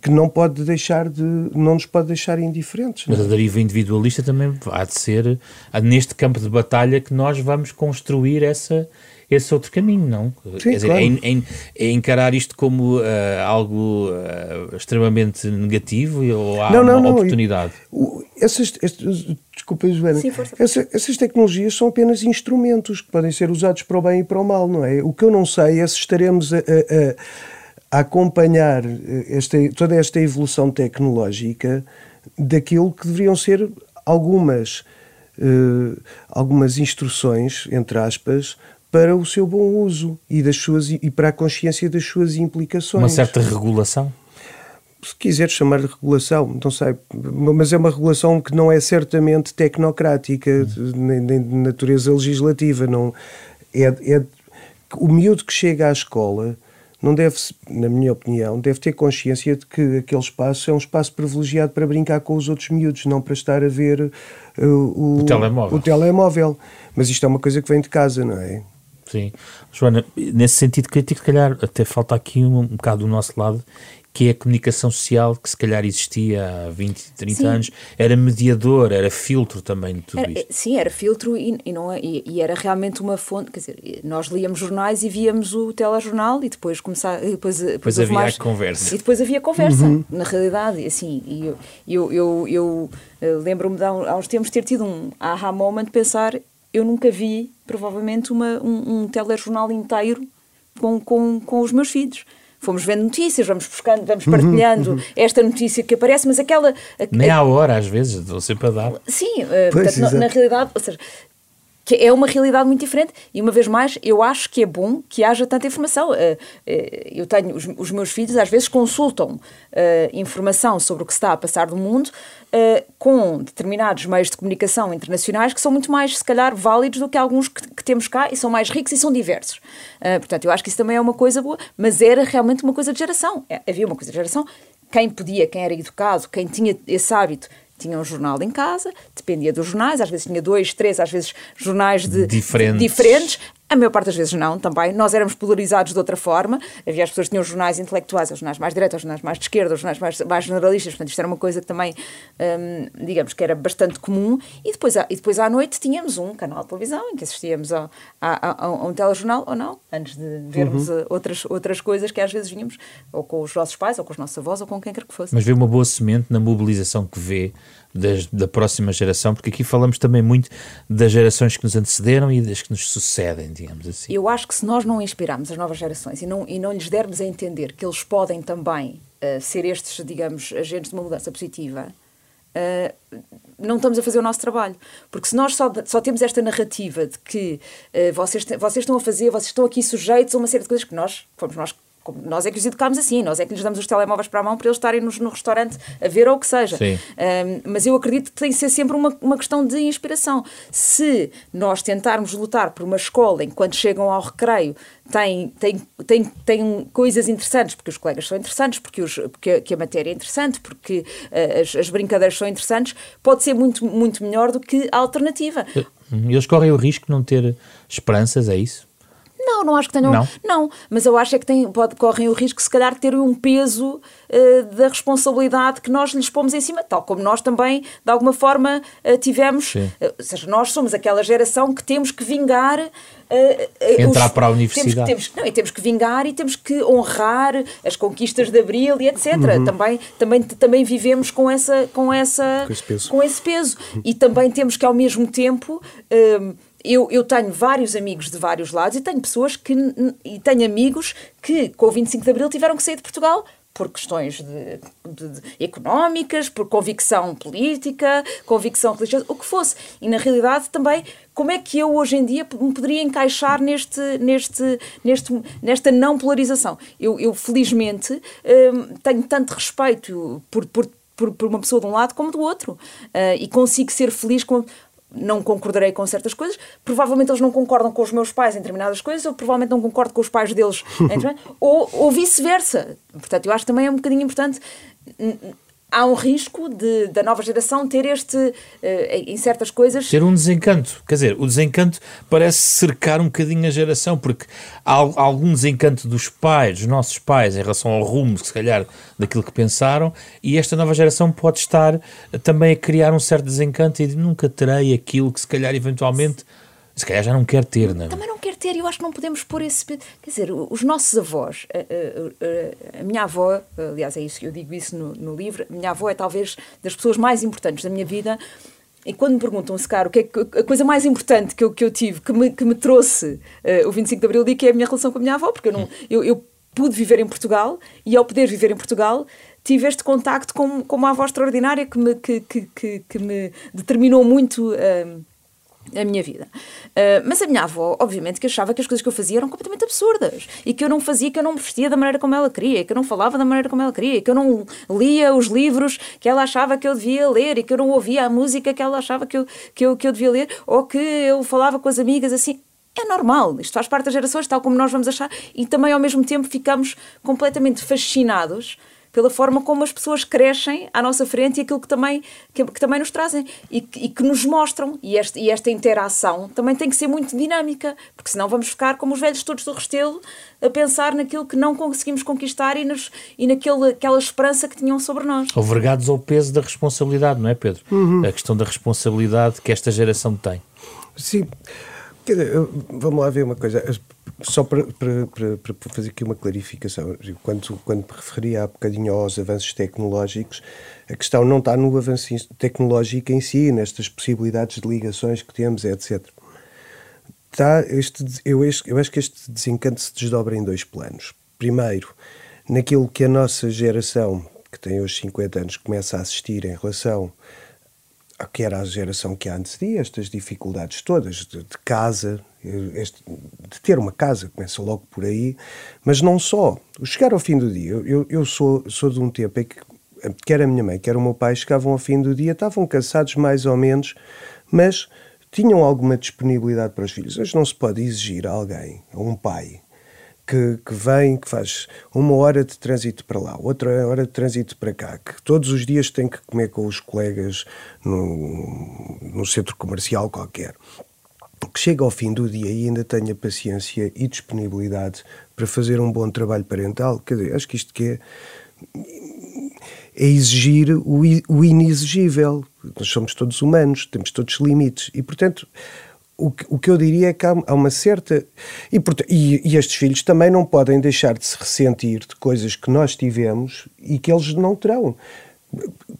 que não pode deixar de não nos pode deixar indiferentes. Mas a deriva individualista também há de ser neste campo de batalha que nós vamos construir essa esse outro caminho, não? Sim, Quer dizer, claro. é, é, é, encarar isto como uh, algo uh, extremamente negativo ou há não, não, uma não. oportunidade? O, essas, estes, desculpa, Joana. Sim, força. Essa, essas tecnologias são apenas instrumentos que podem ser usados para o bem e para o mal, não é? O que eu não sei é se estaremos a, a, a acompanhar esta, toda esta evolução tecnológica daquilo que deveriam ser algumas, uh, algumas instruções, entre aspas, para o seu bom uso e, das suas, e para a consciência das suas implicações. Uma certa regulação? Se quiser chamar de regulação, não sei, mas é uma regulação que não é certamente tecnocrática, nem, nem de natureza legislativa. Não, é, é, o miúdo que chega à escola não deve, na minha opinião, deve ter consciência de que aquele espaço é um espaço privilegiado para brincar com os outros miúdos, não para estar a ver uh, o, o, telemóvel. o telemóvel. Mas isto é uma coisa que vem de casa, não é? Sim. Joana, nesse sentido crítico, se calhar até falta aqui um, um bocado do nosso lado, que é a comunicação social que se calhar existia há 20, 30 sim. anos, era mediador, era filtro também de tudo era, isto. Sim, era filtro e, e não, é, e, e, era realmente uma fonte, quer dizer, nós líamos jornais e víamos o telejornal e depois começar, depois, depois, depois havia mais, a conversa. E depois havia conversa, uhum. na realidade, assim, e eu, eu, eu, eu, eu lembro-me de há uns tempos ter tido um aha moment de pensar eu nunca vi, provavelmente, uma, um, um telejornal inteiro com, com, com os meus filhos. Fomos vendo notícias, vamos buscando, vamos partilhando uhum. esta notícia que aparece, mas aquela. A, Nem à hora, às vezes, estou sempre a dar. Sim, uh, portanto, na, na realidade, ou seja, que é uma realidade muito diferente. E uma vez mais eu acho que é bom que haja tanta informação. Eu tenho os, meus filhos às vezes consultam informação sobre o que está a passar no mundo com determinados meios de comunicação internacionais que são muito mais se calhar válidos do que alguns que, temos cá e são mais ricos e são diversos. Portanto eu acho que isso também é uma coisa boa mas era realmente uma coisa de geração. Havia uma coisa de geração. Quem podia, quem era educado, quem tinha esse hábito tinha um jornal em casa, dependia dos jornais, às vezes tinha dois, três, às vezes jornais de, diferentes. De, diferentes. A maior parte das vezes não, também. Nós éramos polarizados de outra forma. Havia as pessoas que tinham jornais intelectuais, os jornais mais diretos, os jornais mais de esquerda, os jornais mais, mais generalistas. Portanto, isto era uma coisa que também, hum, digamos, que era bastante comum. E depois, e depois à noite tínhamos um canal de televisão em que assistíamos a, a, a, a um telejornal, ou não, antes de vermos uhum. outras, outras coisas que às vezes vínhamos, ou com os nossos pais, ou com os nossos avós, ou com quem quer que fosse. Mas vê uma boa semente na mobilização que vê das, da próxima geração, porque aqui falamos também muito das gerações que nos antecederam e das que nos sucedem, digamos assim. Eu acho que se nós não inspirarmos as novas gerações e não, e não lhes dermos a entender que eles podem também uh, ser estes, digamos, agentes de uma mudança positiva, uh, não estamos a fazer o nosso trabalho. Porque se nós só, só temos esta narrativa de que uh, vocês, vocês estão a fazer, vocês estão aqui sujeitos a uma série de coisas que nós, fomos nós nós é que os educámos assim, nós é que lhes damos os telemóveis para a mão para eles estarem no, no restaurante a ver ou o que seja. Um, mas eu acredito que tem que ser sempre uma, uma questão de inspiração. Se nós tentarmos lutar por uma escola enquanto chegam ao recreio tem, tem, tem, tem coisas interessantes, porque os colegas são interessantes, porque, os, porque, a, que a matéria é interessante, porque uh, as, as brincadeiras são interessantes, pode ser muito, muito melhor do que a alternativa. Eles correm o risco de não ter esperanças, é isso? Não, não acho que tenham. Não, não mas eu acho é que têm, pode, correm o risco, se calhar, de terem um peso uh, da responsabilidade que nós lhes pomos em cima, tal como nós também, de alguma forma, uh, tivemos. Uh, ou seja, nós somos aquela geração que temos que vingar. Entrar os, para a universidade. Temos, temos, não, e temos que vingar e temos que honrar as conquistas de Abril e etc. Uhum. Também, também, também vivemos com, essa, com, essa, com, esse peso. com esse peso. E também temos que, ao mesmo tempo eu, eu tenho vários amigos de vários lados e tenho pessoas que. e tenho amigos que com o 25 de Abril tiveram que sair de Portugal por questões de, de, de, económicas, por convicção política, convicção religiosa, o que fosse. E na realidade também, como é que eu hoje em dia me poderia encaixar neste, neste, neste, nesta não polarização? Eu, eu felizmente hum, tenho tanto respeito por, por, por, por, uma pessoa de um lado como do outro uh, e consigo ser feliz com não concordarei com certas coisas, provavelmente eles não concordam com os meus pais em determinadas coisas, ou provavelmente não concordo com os pais deles, <laughs> ou, ou vice-versa. Portanto, eu acho que também é um bocadinho importante há um risco de, da nova geração ter este, uh, em certas coisas. Ter um desencanto. Quer dizer, o desencanto parece cercar um bocadinho a geração, porque há, algum desencanto dos pais, dos nossos pais, em relação ao rumo, se calhar, daquilo que pensaram, e esta nova geração pode estar também a criar um certo desencanto e nunca terei aquilo que, se calhar, eventualmente se calhar já não quer ter, não é? Também não quer ter, eu acho que não podemos pôr esse. Quer dizer, os nossos avós, a, a, a, a, minha avó, aliás, é isso, eu digo isso no, no livro, a minha avó é talvez das pessoas mais importantes da minha vida. E quando me perguntam, se cara, o que é a coisa mais importante que eu, que eu tive, que me, que me trouxe uh, o 25 de Abril, digo que é a minha relação com a minha avó, porque eu, não, eu, eu pude viver em Portugal e, ao poder viver em Portugal, tive este contacto com, com uma avó extraordinária que me, que, que, que, que me determinou muito. Uh, a minha vida. Uh, mas a minha avó, obviamente, que achava que as coisas que eu fazia eram completamente absurdas e que eu não fazia, que eu não me vestia da maneira como ela queria, que eu não falava da maneira como ela queria, que eu não lia os livros que ela achava que eu devia ler e que eu não ouvia a música que ela achava que eu, que eu, que eu devia ler ou que eu falava com as amigas assim. É normal, isto faz parte das gerações, tal como nós vamos achar, e também ao mesmo tempo ficamos completamente fascinados pela forma como as pessoas crescem à nossa frente e aquilo que também, que, que também nos trazem e, e, que nos mostram. E, este, e esta interação também tem que ser muito dinâmica, porque senão vamos ficar como os velhos todos do Restelo a pensar naquilo que não conseguimos conquistar e, nos, e naquela esperança que tinham sobre nós. Overgados ao peso da responsabilidade, não é, Pedro? Uhum. A questão da responsabilidade que esta geração tem. Sim. Vamos lá ver uma coisa. Só para, para, para, para, fazer aqui uma clarificação, quando, quando me referia há bocadinho aos avanços tecnológicos, a questão não está no avanço tecnológico em si, nestas possibilidades de ligações que temos, etc. Está este, eu, eu acho que este desencanto se desdobra em dois planos. Primeiro, naquilo que a nossa geração, que tem hoje 50 anos, começa a assistir em relação que era a geração que antecedia estas dificuldades todas de, de casa, este, de ter uma casa, começa logo por aí, mas não só. Chegar ao fim do dia, eu, eu sou, sou de um tempo em que quer a minha mãe, quer o meu pai chegavam ao fim do dia, estavam cansados mais ou menos, mas tinham alguma disponibilidade para os filhos. Hoje não se pode exigir a alguém, a um pai, que, que vem, que faz uma hora de trânsito para lá, outra hora de trânsito para cá, que todos os dias tem que comer com os colegas no, centro comercial qualquer. Que chega ao fim do dia e ainda tenha paciência e disponibilidade para fazer um bom trabalho parental, quer dizer, acho que isto que é, é exigir o, o inexigível. Nós somos todos humanos, temos todos limites e, portanto, o que, o que eu diria é que há, há uma certa. E, e, e, estes filhos também não podem deixar de se ressentir de coisas que nós tivemos e que eles não terão.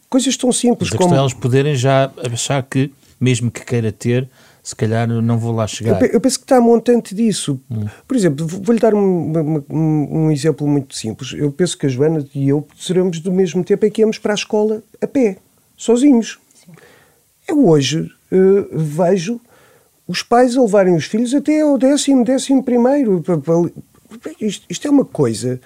Coisas tão simples Mas a como. É eles poderem já achar que, mesmo que queira ter, se calhar não vou lá chegar. Eu, eu penso que está montante disso. Hum. Por exemplo, vou-lhe dar um, um, um, exemplo muito simples. Eu penso que a Joana e eu seremos do mesmo tempo em que íamos para a escola a pé, sozinhos. Sim. Eu hoje uh, vejo os pais a levarem os filhos até ao décimo, décimo primeiro. Isto, isto é uma coisa.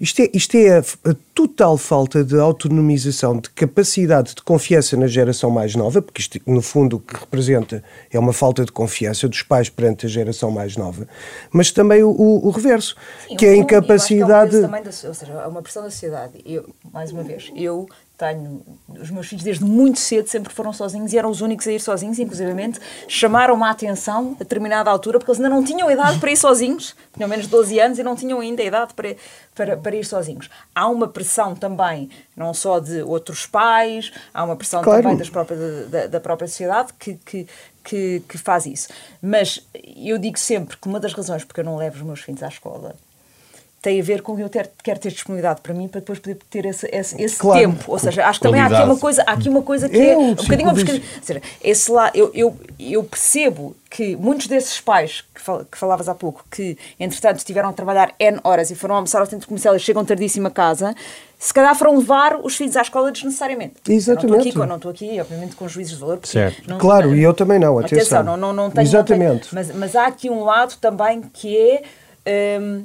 Isto é, isto é a, a, total falta de autonomização, de capacidade de confiança na geração mais nova, porque isto, no fundo, o que representa é uma falta de confiança dos pais perante a geração mais nova, mas também o, o, o reverso, Sim, que é a incapacidade. É, um da, ou seja, é uma pressão da sociedade. Eu, mais uma vez, eu tenho os meus filhos desde muito cedo sempre foram sozinhos e eram os únicos a ir sozinhos, inclusivamente chamaram-me a atenção a determinada altura porque eles ainda não tinham idade para ir sozinhos, tinham menos de 12 anos e não tinham ainda idade para, para, para ir sozinhos. Há uma pressão também, não só de outros pais, há uma pressão claro. também das próprias, da, da própria sociedade que, que, que, que faz isso. Mas eu digo sempre que uma das razões porque eu não levo os meus filhos à escola tem a ver com eu ter, quero ter disponibilidade para mim para depois poder ter esse, esse, esse claro. tempo. Ou seja, acho que também há aqui uma coisa, há aqui uma coisa que é um bocadinho uma Ou seja, esse lá, eu, eu, eu percebo que muitos desses pais que, fal, que falavas há pouco, que entretanto tiveram a trabalhar N horas e foram almoçar ao centro comercial e chegam tardíssimo a casa, se calhar foram levar os filhos à escola desnecessariamente. Exatamente. Eu não estou aqui, aqui, obviamente, com juízes de valor. Certo. Não, claro, não, e eu também não, atenção. atenção não, não, não tenho, Exatamente. Não tenho, mas, mas há aqui um lado também que é. Hum,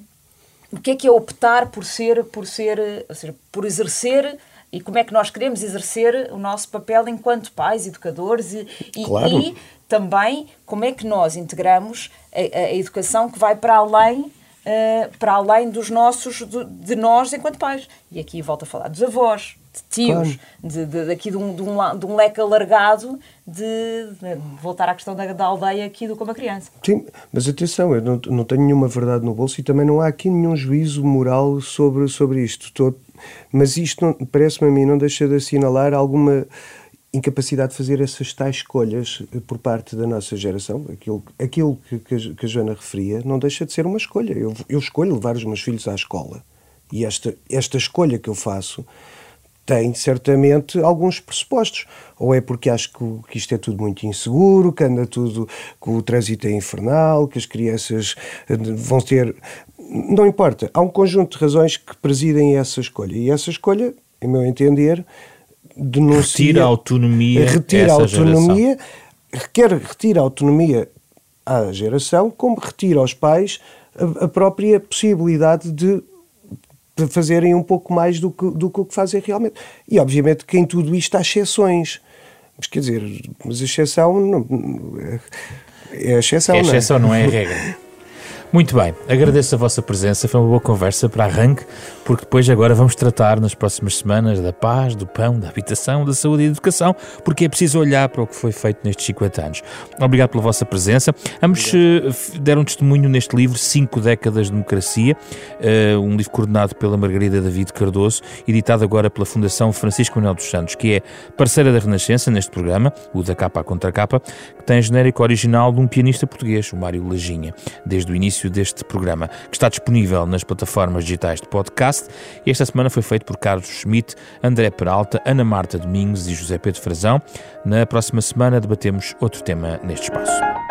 o que é que é optar por ser, por ser, ou seja, por exercer e como é que nós queremos exercer o nosso papel enquanto pais, educadores e, claro. e também como é que nós integramos a, a educação que vai para além uh, para além dos nossos de, de nós enquanto pais e aqui volto a falar dos avós de tios, de, de, daqui de um, de, um, de um leque alargado de, de, voltar à questão da, da aldeia aqui do como a criança. Sim, mas atenção, eu não, não tenho nenhuma verdade no bolso e também não há aqui nenhum juízo moral sobre, sobre isto. Estou, mas isto parece-me a mim não deixa de assinalar alguma incapacidade de fazer essas tais escolhas por parte da nossa geração, aquilo, aquilo que, que, a, Joana referia, não deixa de ser uma escolha. Eu, eu escolho levar os meus filhos à escola. E esta, esta escolha que eu faço tem certamente alguns pressupostos. Ou é porque acho que, que isto é tudo muito inseguro, que anda tudo, que o trânsito é infernal, que as crianças eh, vão ter. Não importa. Há um conjunto de razões que presidem essa escolha. E essa escolha, em meu entender, denuncia. Retira a autonomia. Retira a autonomia, geração. quer retira a autonomia à geração, como retira aos pais a, a própria possibilidade de fazerem um pouco mais do que, do que fazem realmente. E obviamente que em tudo isto há exceções. Mas quer dizer, mas a exceção não, é a exceção. É a exceção, não é, não é a regra. <laughs> Muito bem, agradeço a vossa presença, foi uma boa conversa para arranque, porque depois agora vamos tratar nas próximas semanas da paz, do pão, da habitação, da saúde e da educação, porque é preciso olhar para o que foi feito nestes 50 anos. Obrigado pela vossa presença. Ambos uh, deram testemunho neste livro Cinco Décadas de Democracia, uh, um livro coordenado pela Margarida David Cardoso, editado agora pela Fundação Francisco Manuel dos Santos, que é parceira da Renascença neste programa, o da capa à contra capa, que tem genérico original de um pianista português, o Mário Lajinha, desde o início início deste programa, que está disponível nas plataformas digitais de podcast. E esta semana foi feito por Carlos Schmidt, André Peralta, Ana Marta Domingos e José Pedro Frazão. Na próxima semana debatemos outro tema neste espaço.